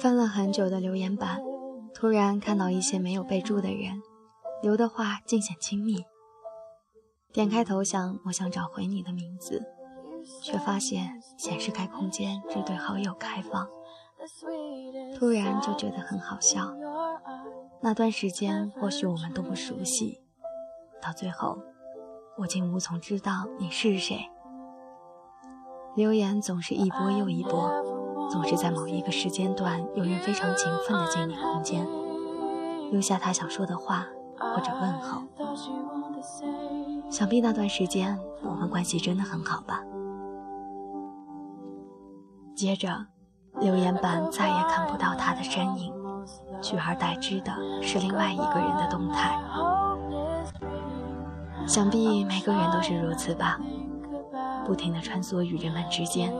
翻了很久的留言板，突然看到一些没有备注的人留的话，尽显亲密。点开头像，我想找回你的名字，却发现显示该空间只对好友开放。突然就觉得很好笑。那段时间，或许我们都不熟悉，到最后，我竟无从知道你是谁。留言总是一波又一波，总是在某一个时间段，有人非常勤奋地进你空间，留下他想说的话或者问候。想必那段时间，我们关系真的很好吧。接着。留言板再也看不到他的身影，取而代之的是另外一个人的动态。想必每个人都是如此吧，不停地穿梭于人们之间，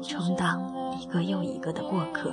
充当一个又一个的过客。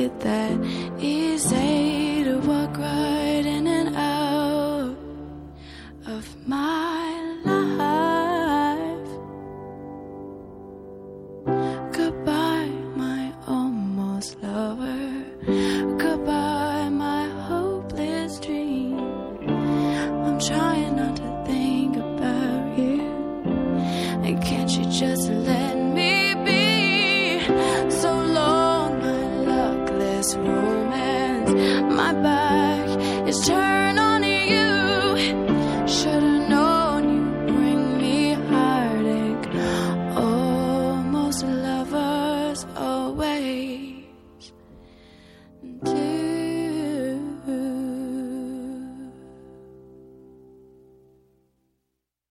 it that easy to walk right in My back. Is turned